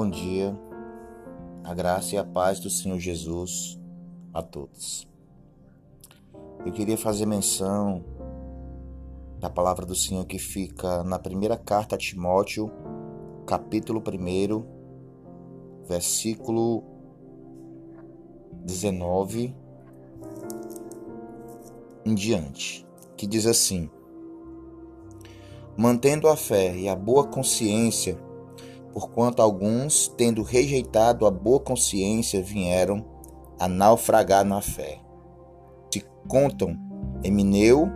Bom dia, a graça e a paz do Senhor Jesus a todos. Eu queria fazer menção da palavra do Senhor que fica na primeira carta a Timóteo, capítulo 1, versículo 19 em diante, que diz assim: Mantendo a fé e a boa consciência, porquanto alguns, tendo rejeitado a boa consciência, vieram a naufragar na fé. Se contam Emineu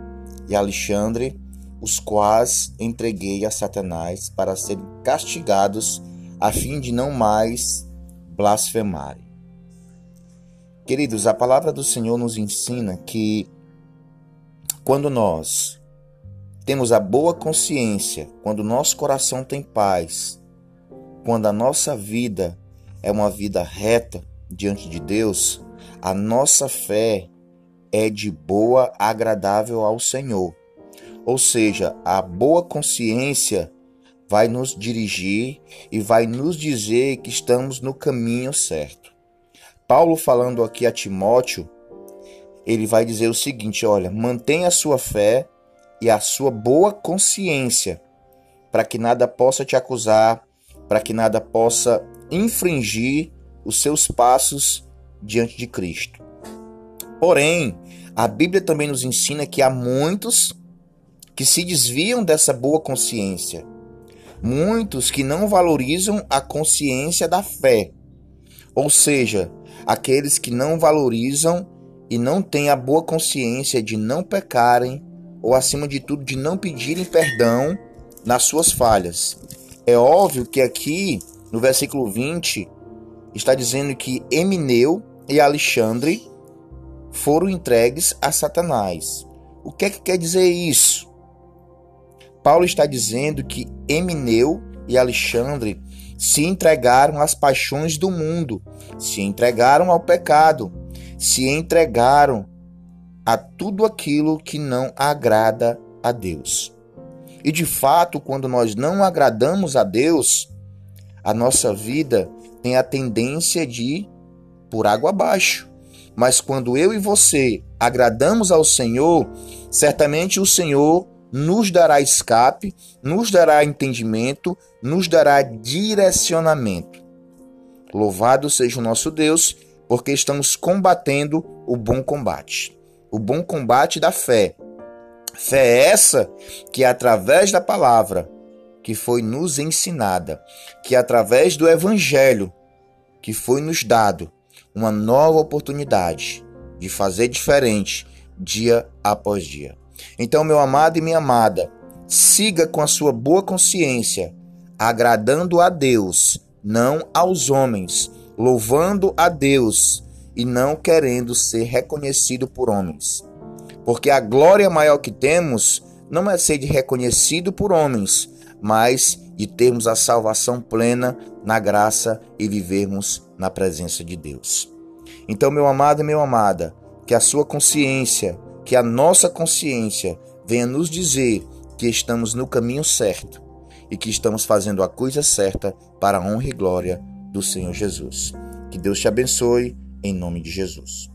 e Alexandre, os quais entreguei a Satanás para serem castigados, a fim de não mais blasfemarem. Queridos, a palavra do Senhor nos ensina que quando nós temos a boa consciência, quando nosso coração tem paz, quando a nossa vida é uma vida reta diante de Deus, a nossa fé é de boa, agradável ao Senhor. Ou seja, a boa consciência vai nos dirigir e vai nos dizer que estamos no caminho certo. Paulo falando aqui a Timóteo, ele vai dizer o seguinte: olha, mantenha a sua fé e a sua boa consciência, para que nada possa te acusar, para que nada possa infringir os seus passos diante de Cristo. Porém, a Bíblia também nos ensina que há muitos que se desviam dessa boa consciência, muitos que não valorizam a consciência da fé, ou seja, aqueles que não valorizam e não têm a boa consciência de não pecarem ou, acima de tudo, de não pedirem perdão nas suas falhas. É óbvio que aqui no versículo 20 está dizendo que Emineu e Alexandre foram entregues a Satanás. O que é que quer dizer isso? Paulo está dizendo que Emineu e Alexandre se entregaram às paixões do mundo, se entregaram ao pecado, se entregaram a tudo aquilo que não agrada a Deus. E de fato, quando nós não agradamos a Deus, a nossa vida tem a tendência de ir por água abaixo. Mas quando eu e você agradamos ao Senhor, certamente o Senhor nos dará escape, nos dará entendimento, nos dará direcionamento. Louvado seja o nosso Deus, porque estamos combatendo o bom combate o bom combate da fé Fé é essa que, através da palavra que foi nos ensinada, que através do evangelho que foi nos dado, uma nova oportunidade de fazer diferente dia após dia. Então, meu amado e minha amada, siga com a sua boa consciência, agradando a Deus, não aos homens, louvando a Deus e não querendo ser reconhecido por homens. Porque a glória maior que temos não é ser reconhecido por homens, mas de termos a salvação plena na graça e vivermos na presença de Deus. Então, meu amado e meu amada, que a sua consciência, que a nossa consciência venha nos dizer que estamos no caminho certo e que estamos fazendo a coisa certa para a honra e glória do Senhor Jesus. Que Deus te abençoe em nome de Jesus.